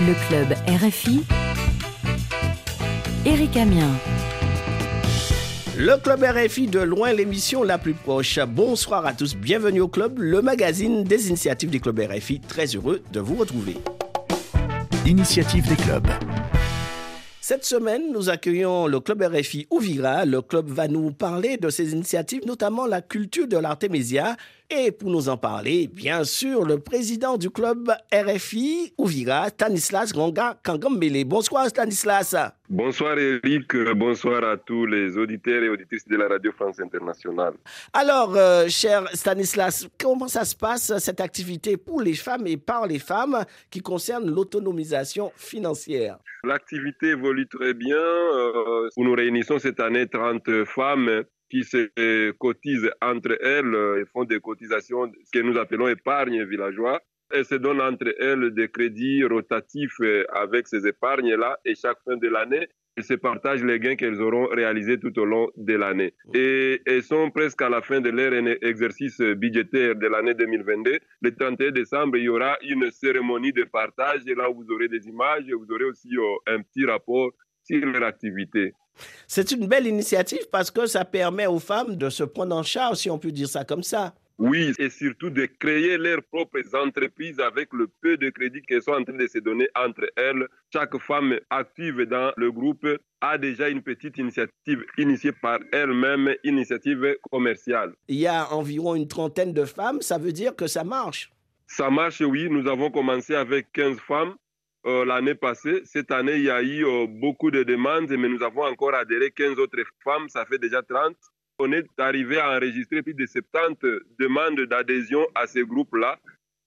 Le club RFI. Éric Amien. Le club RFI de loin, l'émission la plus proche. Bonsoir à tous, bienvenue au club, le magazine des initiatives du club RFI. Très heureux de vous retrouver. Initiative des clubs. Cette semaine, nous accueillons le club RFI Ouvira. Le club va nous parler de ses initiatives, notamment la culture de l'artémisia. Et pour nous en parler, bien sûr, le président du club RFI Ouvira, Stanislas Ronga Kangambele. Bonsoir Stanislas. Bonsoir Eric, bonsoir à tous les auditeurs et auditrices de la Radio France Internationale. Alors, euh, cher Stanislas, comment ça se passe cette activité pour les femmes et par les femmes qui concerne l'autonomisation financière? L'activité évolue très bien. Euh, nous réunissons cette année 30 femmes qui se cotisent entre elles et font des cotisations, ce que nous appelons épargne villageois. Elles se donnent entre elles des crédits rotatifs avec ces épargnes-là et chaque fin de l'année, elles se partagent les gains qu'elles auront réalisés tout au long de l'année. Et elles sont presque à la fin de leur exercice budgétaire de l'année 2022. Le 31 décembre, il y aura une cérémonie de partage et là, vous aurez des images et vous aurez aussi un petit rapport sur leur activité. C'est une belle initiative parce que ça permet aux femmes de se prendre en charge, si on peut dire ça comme ça. Oui, et surtout de créer leurs propres entreprises avec le peu de crédit qu'elles sont en train de se donner entre elles. Chaque femme active dans le groupe a déjà une petite initiative initiée par elle-même, initiative commerciale. Il y a environ une trentaine de femmes, ça veut dire que ça marche. Ça marche, oui. Nous avons commencé avec 15 femmes euh, l'année passée. Cette année, il y a eu euh, beaucoup de demandes, mais nous avons encore adhéré 15 autres femmes, ça fait déjà 30. On est arrivé à enregistrer plus de 70 demandes d'adhésion à ces groupes-là.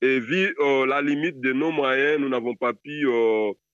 Et vu euh, la limite de nos moyens, nous n'avons pas pu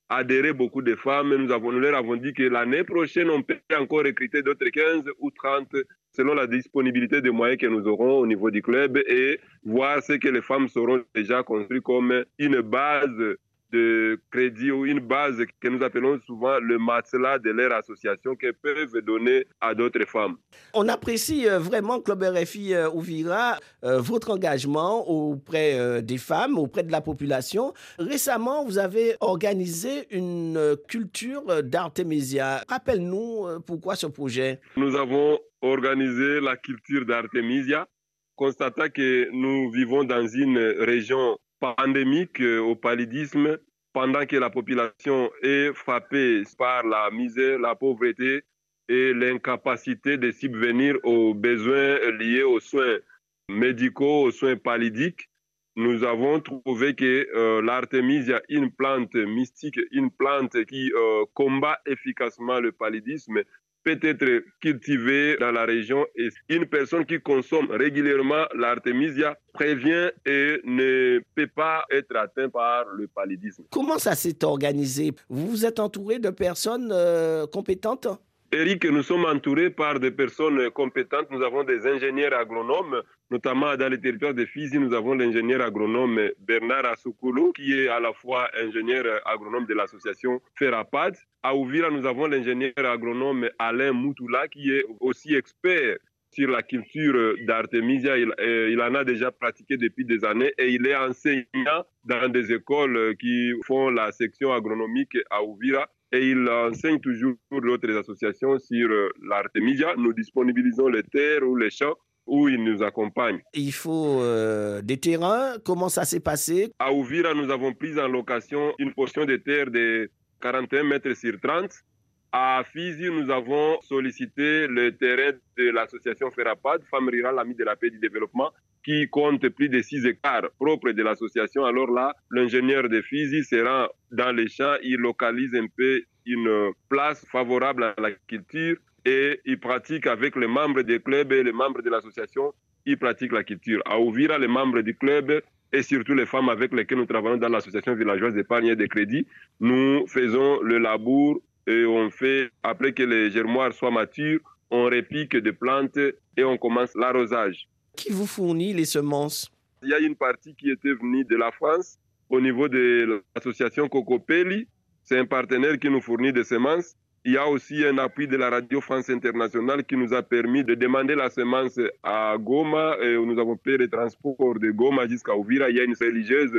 adhérer beaucoup de femmes. Nous, avons, nous leur avons dit que l'année prochaine, on peut encore recruter d'autres 15 ou 30 selon la disponibilité des moyens que nous aurons au niveau du club et voir ce que les femmes seront déjà construit comme une base de crédit ou une base que nous appelons souvent le matelas de leur association qu'elles peuvent donner à d'autres femmes. On apprécie euh, vraiment, Club RFI euh, Ouvira, euh, votre engagement auprès des femmes, auprès de la population. Récemment, vous avez organisé une culture d'Artemisia. Rappelle-nous pourquoi ce projet? Nous avons organisé la culture d'Artemisia, constatant que nous vivons dans une région pandémique euh, au paludisme pendant que la population est frappée par la misère, la pauvreté et l'incapacité de subvenir aux besoins liés aux soins médicaux, aux soins paludiques. Nous avons trouvé que euh, l'artémisia, une plante mystique, une plante qui euh, combat efficacement le paludisme, peut être cultivé dans la région. Et une personne qui consomme régulièrement l'artémisia prévient et ne peut pas être atteint par le paludisme. Comment ça s'est organisé? Vous vous êtes entouré de personnes euh, compétentes? Eric, nous sommes entourés par des personnes compétentes. Nous avons des ingénieurs agronomes, notamment dans le territoire de Fizi, nous avons l'ingénieur agronome Bernard Asoukoulou, qui est à la fois ingénieur agronome de l'association Ferapad. À Ouvira, nous avons l'ingénieur agronome Alain Moutoula, qui est aussi expert sur la culture d'Artemisia. Il, euh, il, en a déjà pratiqué depuis des années et il est enseignant dans des écoles qui font la section agronomique à Ouvira et il enseigne toujours d'autres associations sur euh, l'artémisia. Nous disponibilisons les terres ou les champs où il nous accompagne. Il faut euh, des terrains. Comment ça s'est passé? À Ouvira, nous avons pris en location une portion de terre de 41 mètres sur 30. À Fizi, nous avons sollicité le terrain de l'association Ferapad, Femmes Rurales Amies de la Paix et du Développement, qui compte plus de 6 hectares propres de l'association. Alors là, l'ingénieur de Fizi se rend dans les champs, il localise un peu une place favorable à la culture et il pratique avec les membres des clubs et les membres de l'association, il pratique la culture. À Ouvira, les membres du club et surtout les femmes avec lesquelles nous travaillons dans l'association villageoise d'épargne et de crédit, nous faisons le labour et on fait, après que les germoirs soient matures, on répique des plantes et on commence l'arrosage qui vous fournit les semences? Il y a une partie qui était venue de la France au niveau de l'association Cocopelli. C'est un partenaire qui nous fournit des semences. Il y a aussi un appui de la Radio France Internationale qui nous a permis de demander la semence à Goma et nous avons payé le transport de Goma jusqu'à Ouvira. Il y a une religieuse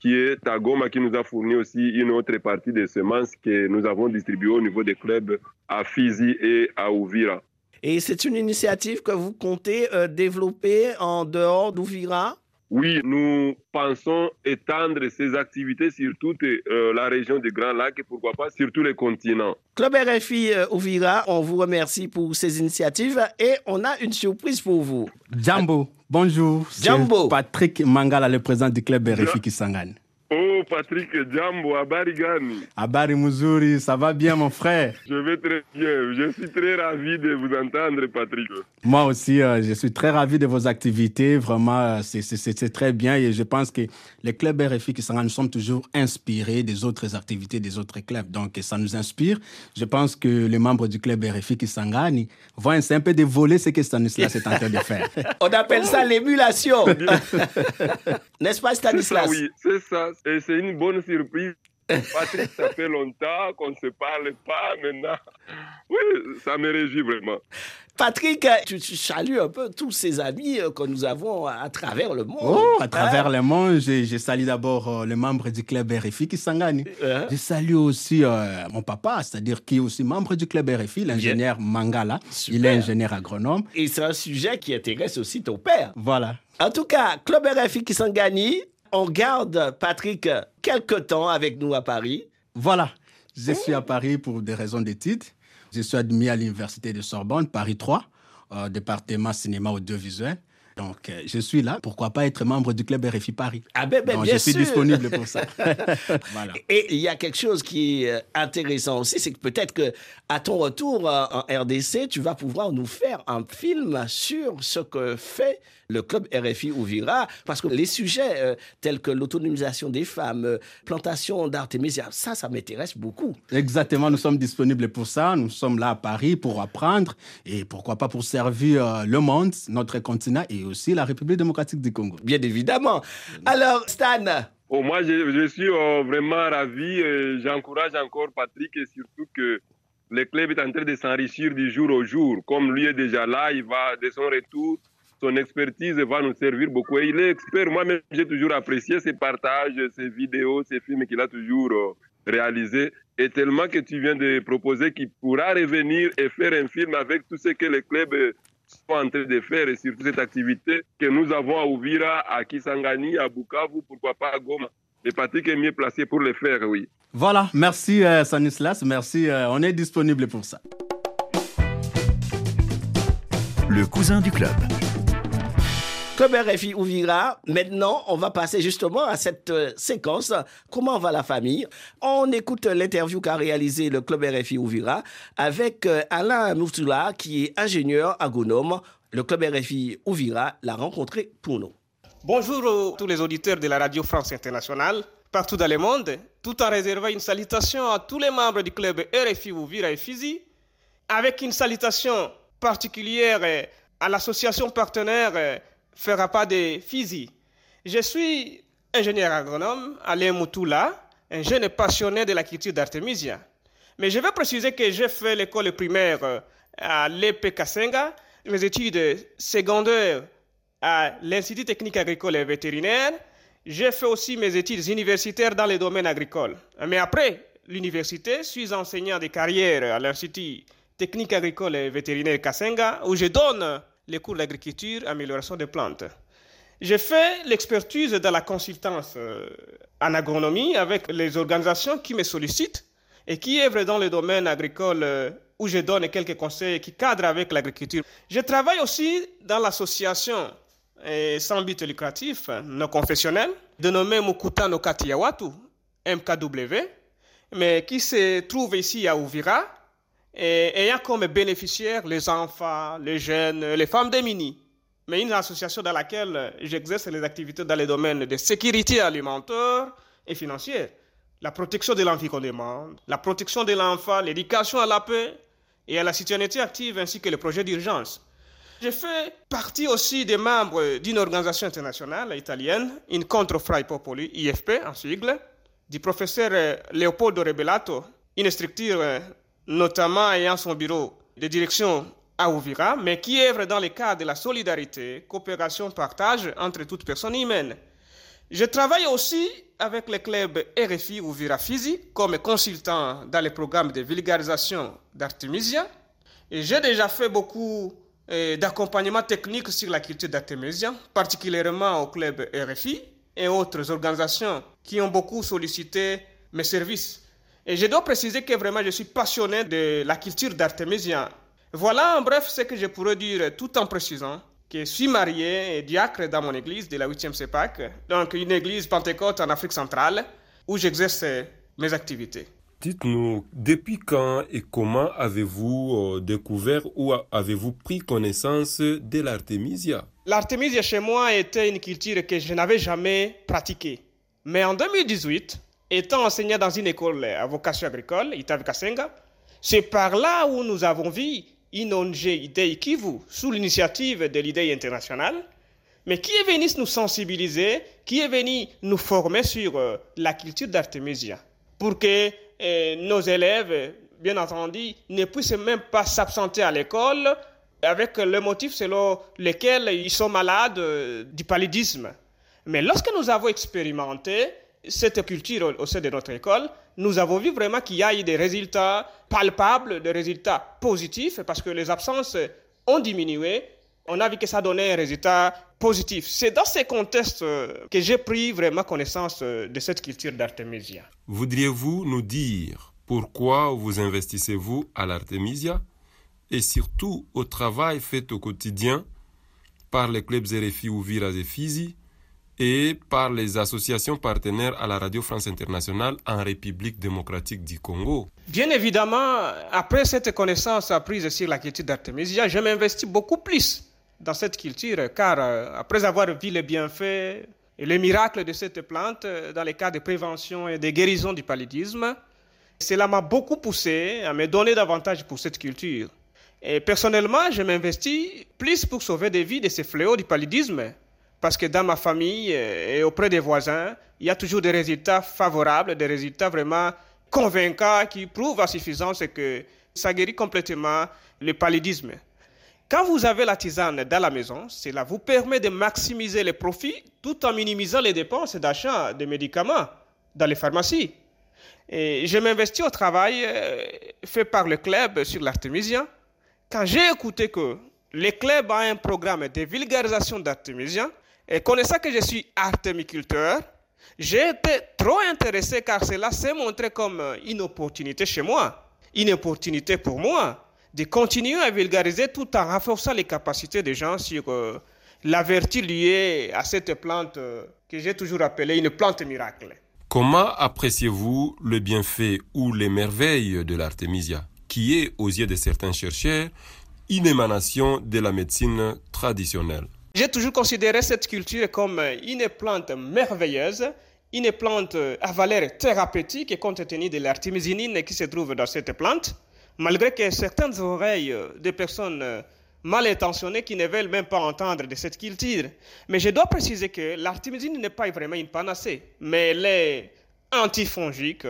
qui est Tagoma, qui nous a fourni aussi une autre partie des semences que nous avons distribuées au niveau des clubs à Fizi et à Ouvira. Et c'est une initiative que vous comptez euh, développer en dehors d'Ouvira? Oui, nous pensons étendre ces activités sur toute euh, la région du Grand Lac et pourquoi pas sur tous les continents. Club RFI euh, Ouvira, on vous remercie pour ces initiatives et on a une surprise pour vous. Jambo, bonjour. Jambo. Patrick Mangala, le président du club RFI Kisangani. Patrick Jambo, habari gani? Habari muzuri, ça va bien mon frère? Je vais très bien. Je suis très ravi de vous entendre, Patrick. Moi aussi, euh, je suis très ravi de vos activités. Vraiment, euh, c'est très bien et je pense que les clubs RFI qui sont, nous sommes toujours inspirés des autres activités des autres clubs. Donc, ça nous inspire. Je pense que les membres du club RFI qui s'engagent vont essayer un peu de voler ce que Stanislas est en train de faire. On appelle ça l'émulation. N'est-ce pas, Stanislas? Oui, c'est ça. Et c'est une bonne surprise. Patrick, ça fait longtemps qu'on ne se parle pas maintenant. Oui, ça me réjouit vraiment. Patrick, tu, salues un peu tous ces amis euh, que nous avons à travers le monde. Oh, à travers le monde, je, salue d'abord euh, les membres du club RFI qui s'engagent. Uh-huh. Je salue aussi euh, mon papa, c'est-à-dire qui est aussi membre du club RFI, l'ingénieur Mangala. Il est ingénieur agronome. Et c'est un sujet qui intéresse aussi ton père. Voilà. En tout cas, club RFI qui s'engage, on garde Patrick quelque temps avec nous à Paris. Voilà. Je suis à Paris pour des raisons d'études. Je suis admis à l'université de Sorbonne, Paris 3, euh, département cinéma audiovisuel. Donc, euh, je suis là. Pourquoi pas être membre du club RFI Paris? Ah ben, ben je suis disponible pour ça. voilà. Et il y a quelque chose qui est euh, intéressant aussi, c'est que peut-être que à ton retour en RDC, tu vas pouvoir nous faire un film sur ce que fait le club RFI Ouvira, parce que les sujets euh, tels que l'autonomisation des femmes, plantation d'artémisia, ça, ça m'intéresse beaucoup. Exactement, nous sommes disponibles pour ça. Nous sommes là à Paris pour apprendre et pourquoi pas pour servir le monde, notre continent et aussi la République démocratique du Congo. Bien évidemment. Alors, Stan, Oh, moi, je, suis euh, vraiment ravi. J'encourage encore Patrick et surtout que le club est en train de s'enrichir du jour au jour. Comme lui est déjà là, il va de son retour, son expertise va nous servir beaucoup. Et il est expert. Moi-même, j'ai toujours apprécié ses partages, ses vidéos, ses films qu'il a toujours euh, réalisés. Et tellement que tu viens de proposer qu'il pourra revenir et faire un film avec tout ce que le club euh, sont en train de faire et surtout cette activité que nous avons à Ouvira, à Kisangani, à Bukavu, pourquoi pas à Goma. Et Patrick est mieux placé pour le faire, oui. Voilà, merci euh, Sanislas, merci, euh, on est disponible pour ça. Le cousin du club. Comme RFI Ouvira, maintenant, on va passer justement à cette euh, séquence. Comment va la famille? On écoute l'interview qu'a réalisé le Club RFI Ouvira avec euh, Alain Mourtoula, qui est ingénieur agronome. Le Club RFI Ouvira l'a rencontré pour nous. Bonjour à tous les auditeurs de la Radio France Internationale, partout dans le monde, tout en réservant une salutation à tous les membres du Club RFI Ouvira et Fizi, avec une salutation particulière à l'association partenaire fera pas de physique. Je suis ingénieur agronome, Alain Moutoula, un jeune passionné de la d'Artemisia. Mais je vais préciser que j'ai fait l'école primaire euh, à l'EP Kasenga, mes études secondaires à l'Institut technique agricole et vétérinaire. J'ai fait aussi mes études universitaires dans les domaines agricoles. Mais après l'université, je suis enseignant de carrière à l'Institut technique agricole et vétérinaire Kasenga, où je donne les cours d'agriculture, amélioration des plantes. J'ai fait l'expertise dans la consultance euh, en agronomie avec les organisations qui me sollicitent et qui œuvrent dans le domaine agricole euh, où je donne quelques conseils qui cadrent avec l'agriculture. Je travaille aussi dans l'association euh, sans but lucratif non confessionnel dénommée Mukuta no Katiyawatu, MKW, mais qui se trouve ici à Ouvira et ayant comme bénéficiaires les enfants, les jeunes, les femmes démunies. Mais une association dans laquelle j'exerce les activités dans les domaines de sécurité alimentaire et financière, la protection de l'environnement, la protection de l'enfant, l'éducation à la paix et à la citoyenneté active ainsi que les projets d'urgence. Je fais partie aussi des membres d'une organisation internationale italienne, Incontro Fra i Popoli, IFP en sigle, du professeur Leopoldo Rebellato, une structure notamment ayant son bureau de direction à Ouvira, mais qui œuvre dans le cadre de la solidarité, coopération, partage entre toutes personnes humaines. Je travaille aussi avec le club RFI ou Virafizi comme consultant dans les programmes de vulgarisation d'Artemisia. J'ai déjà fait beaucoup euh, d'accompagnement technique sur la culture d'Artemisia, particulièrement au club RFI et autres organisations qui ont beaucoup sollicité mes services. Et je dois préciser que vraiment je suis passionné de la culture d'Artemisia. Voilà en bref ce que je pourrais dire tout en précisant que je suis marié et diacre dans mon église de la 8e CEPAC, donc une église pentecôte en Afrique centrale où j'exerce mes activités. Dites-nous, depuis quand et comment avez-vous euh, découvert ou avez-vous pris connaissance de l'artémisia L'artémisia chez moi était une culture que je n'avais jamais pratiquée. Mais en 2018, étant enseignant dans une école à vocation agricole, Kasenga, c'est par là où nous avons vu une ONG Idei Kivu sous l'initiative de l'idée internationale, mais qui est venu nous sensibiliser, qui est venu nous former sur euh, la culture d'Artemisia, pour que euh, nos élèves, bien entendu, ne puissent même pas s'absenter à l'école avec le motif selon lequel ils sont malades euh, du paludisme. Mais lorsque nous avons expérimenté cette culture au sein de notre école, nous avons vu vraiment qu'il y a eu des résultats palpables, des résultats positifs, parce que les absences ont diminué. On a vu que ça donnait un résultat positif. C'est dans ces contextes que j'ai pris vraiment connaissance de cette culture d'Artemisia. Voudriez-vous nous dire pourquoi vous investissez-vous à l'Artemisia et surtout au travail fait au quotidien par les clubs RFI ou Viras et Fizi et par les associations partenaires à la Radio France Internationale en République démocratique du Congo. Bien évidemment, après cette connaissance apprise sur la culture d'Artemisia, je m'investis beaucoup plus dans cette culture, car euh, après avoir vu les bienfaits et les miracles de cette plante euh, dans les cas de prévention et de guérison du paludisme, cela m'a beaucoup poussé à me donner davantage pour cette culture. Et personnellement, je m'investis plus pour sauver des vies de ces fléaux du paludisme parce que dans ma famille euh, et auprès des voisins, il y a toujours des résultats favorables, des résultats vraiment convaincants qui prouvent à suffisance que ça guérit complètement le paludisme. Quand vous avez la tisane dans la maison, cela vous permet de maximiser les profits tout en minimisant les dépenses d'achat de médicaments dans les pharmacies. Et je m'investis au travail euh, fait par le club sur l'artémisien. Quand j'ai écouté que le club a un programme de vulgarisation d'artémisien, et connaissant que je suis artémiculteur, j'ai été trop intéressé car cela s'est montré comme une opportunité chez moi, une opportunité pour moi de continuer à vulgariser tout en renforçant les capacités des gens sur euh, la vertu liée à cette plante euh, que j'ai toujours appelée une plante miracle. Comment appréciez-vous le bienfait ou les merveilles de l'artémisia, qui est, aux yeux de certains chercheurs, une émanation de la médecine traditionnelle? J'ai toujours considéré cette culture comme une plante merveilleuse, une plante à valeur thérapeutique compte tenu de l'artémisinine qui se trouve dans cette plante, malgré que certaines oreilles de personnes mal intentionnées qui ne veulent même pas entendre de cette culture. Mais je dois préciser que l'artémisine n'est pas vraiment une panacée, mais elle est antifongique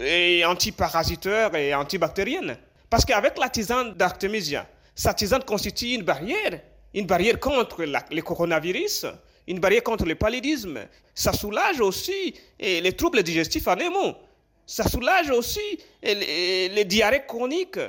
et antiparasiteur et antibactérienne. Parce qu'avec la tisane d'Artemisia, sa tisane constitue une barrière une barrière contre le coronavirus, une barrière contre le paludisme. Ça soulage aussi les troubles digestifs animaux. Ça soulage aussi les, diarrhées chroniques.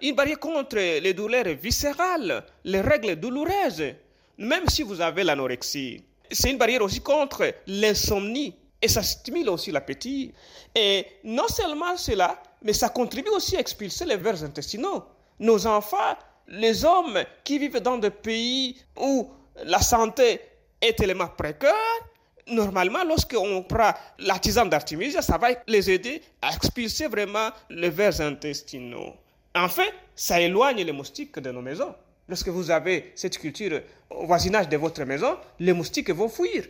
Une barrière contre les douleurs viscérales, les règles douloureuses. Même si vous avez l'anorexie, c'est une barrière aussi contre l'insomnie. Et ça stimule aussi l'appétit. Et non seulement cela, mais ça contribue aussi à expulser les vers intestinaux. Nos enfants les hommes qui vivent dans des pays où la santé est tellement précaire, normalement, lorsqu'on prend l'artisan d'Artemisia, ça va les aider à expulser vraiment les vers intestinaux. En fait, ça éloigne les moustiques de nos maisons. Lorsque vous avez cette culture au voisinage de votre maison, les moustiques vont fuir.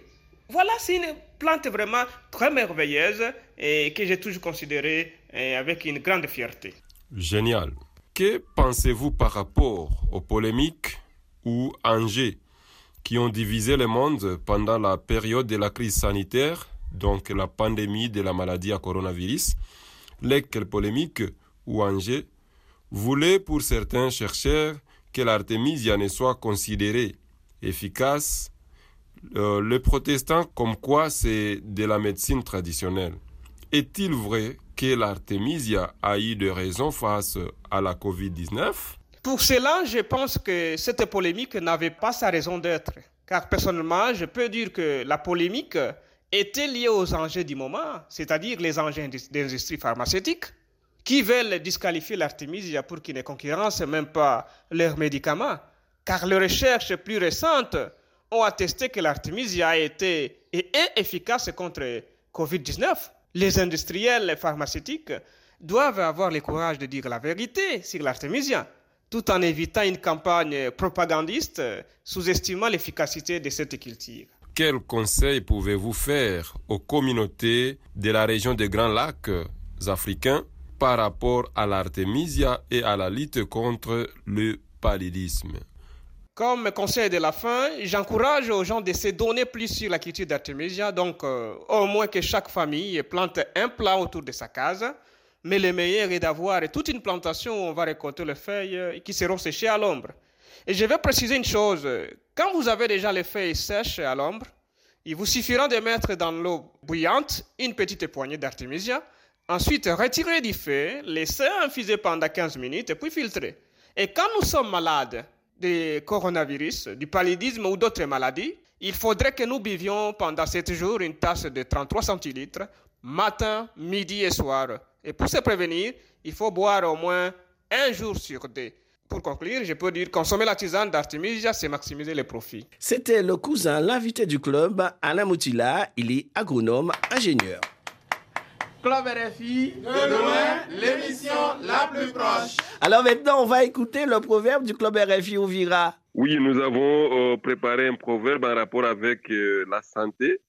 Voilà, c'est une plante vraiment très merveilleuse et que j'ai toujours considérée eh, avec une grande fierté. Génial. Que pensez-vous par rapport aux polémiques ou enjeux qui ont divisé le monde pendant la période de la crise sanitaire, donc la pandémie de la maladie à coronavirus, lesquelles polémiques ou enjeux voulaient pour certains chercheurs que l'artémisia ne soit considérée efficace? Euh, les protestants comme quoi c'est de la médecine traditionnelle. Est-il vrai que l'artémisia a eu de raisons face à la COVID-19? Pour cela, je pense que cette polémique n'avait pas sa raison d'être. Car personnellement, je peux dire que la polémique était liée aux enjeux du moment, c'est-à-dire les enjeux d'industrie pharmaceutique, qui veulent disqualifier l'artémisia pour qu'ils ne concurrencent même pas leurs médicaments. Car les recherches plus récentes ont attesté que l'artémisia a été et est efficace contre COVID-19. Les industriels pharmaceutiques doivent avoir le courage de dire la vérité sur l'artémisia, tout en évitant une campagne propagandiste sous-estimant l'efficacité de cette culture. Quels conseils pouvez-vous faire aux communautés de la région des Grands Lacs africains par rapport à l'artémisia et à la lutte contre le paludisme? Comme conseil de la fin, j'encourage aux gens de se donner plus sur la culture d'Artemisia. Donc, euh, au moins que chaque famille plante un plat autour de sa case. Mais le meilleur est d'avoir toute une plantation où on va récolter les feuilles euh, qui seront séchées à l'ombre. Et je vais préciser une chose. Quand vous avez déjà les feuilles sèches à l'ombre, il vous suffira de mettre dans l'eau bouillante une petite poignée d'Artemisia. Ensuite, retirer du feu, laisser infuser pendant 15 minutes puis filtrer. Et quand nous sommes malades, du coronavirus, du paludisme ou d'autres maladies, il faudrait que nous buvions pendant 7 jours une tasse de 33 centilitres, matin, midi et soir. Et pour se prévenir, il faut boire au moins un jour sur deux. Pour conclure, je peux dire consommer la tisane d'Artemisia, c'est maximiser les profits. C'était le cousin, l'invité du club, Alain Moutila. Il est agronome, ingénieur. Club RFI, de loin, l'émission la plus proche. Alors maintenant, on va écouter le proverbe du Club RFI Ouvira. Oui, nous avons euh, préparé un proverbe en rapport avec euh, la santé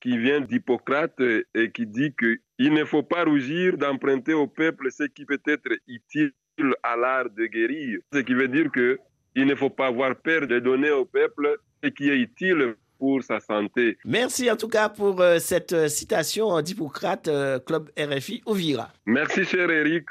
qui vient d'Hippocrate et qui dit qu'il ne faut pas rougir d'emprunter au peuple ce qui peut être utile à l'art de guérir. Ce qui veut dire qu'il ne faut pas avoir peur de donner au peuple ce qui est utile pour sa santé. Merci en tout cas pour euh, cette euh, citation d'Hippocrate, euh, Club RFI Ovira. Merci cher Eric,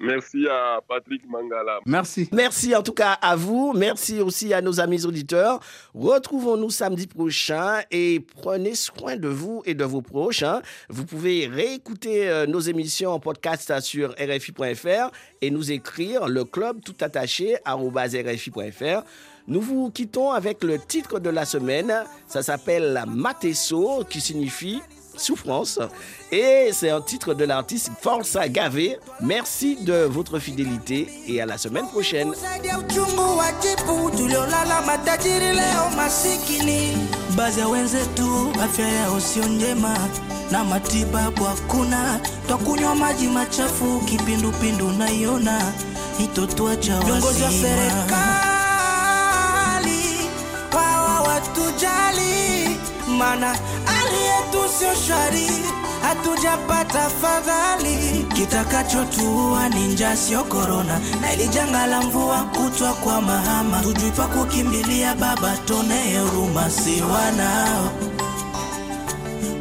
merci à Patrick Mangala. Merci. Merci en tout cas à vous, merci aussi à nos amis auditeurs. Retrouvons-nous samedi prochain et prenez soin de vous et de vos proches. hein. Vous pouvez réécouter nos émissions en podcast sur rfi.fr et nous écrire le club tout attaché rfi.fr. Nous vous quittons avec le titre de la semaine. Ça s'appelle Matesso, qui signifie souffrance. Et c'est un titre de l'artiste Forza Gavé. Merci de votre fidélité et à la semaine prochaine. Zaidi ya uchungu wa jipu tuliolala matajiri leo masikini, baadhi ya wenzetu afya yao sio njema na matibabu hakuna, twakunywa maji machafu, kipindupindu naiona itotuacha viongozi wa serikali wawa watujali, mana aliyetu sio shwari, hatujapata fadhali. Kitakachotuua ni njaa, sio korona, na ili janga la mvua kutwa kwa mahama, tujui pa kukimbilia. Baba, tone huruma, si wanao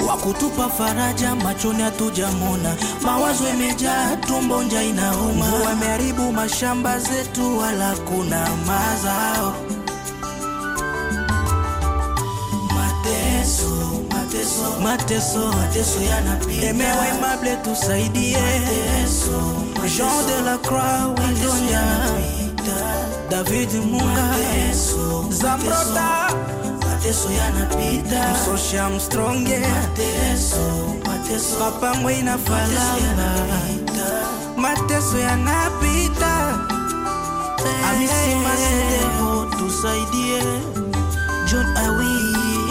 wakutupa faraja machoni hatujamona, mawazo imejaa, tumbo nja inauma, wameharibu mashamba zetu, wala kuna mazao. mateso, mateso, mateso, mateso yanapita. Emewe mable tusaidie, mateso, mateso, Jean de la Croix Windonya, David Munga, mateso, Zambrota, mateso yanapita. Msoshi Armstronge, mateso, mateso, Papa Ngwina Falamba, mateso yanapita. Amisi Masedebo tusaidie, John Awi.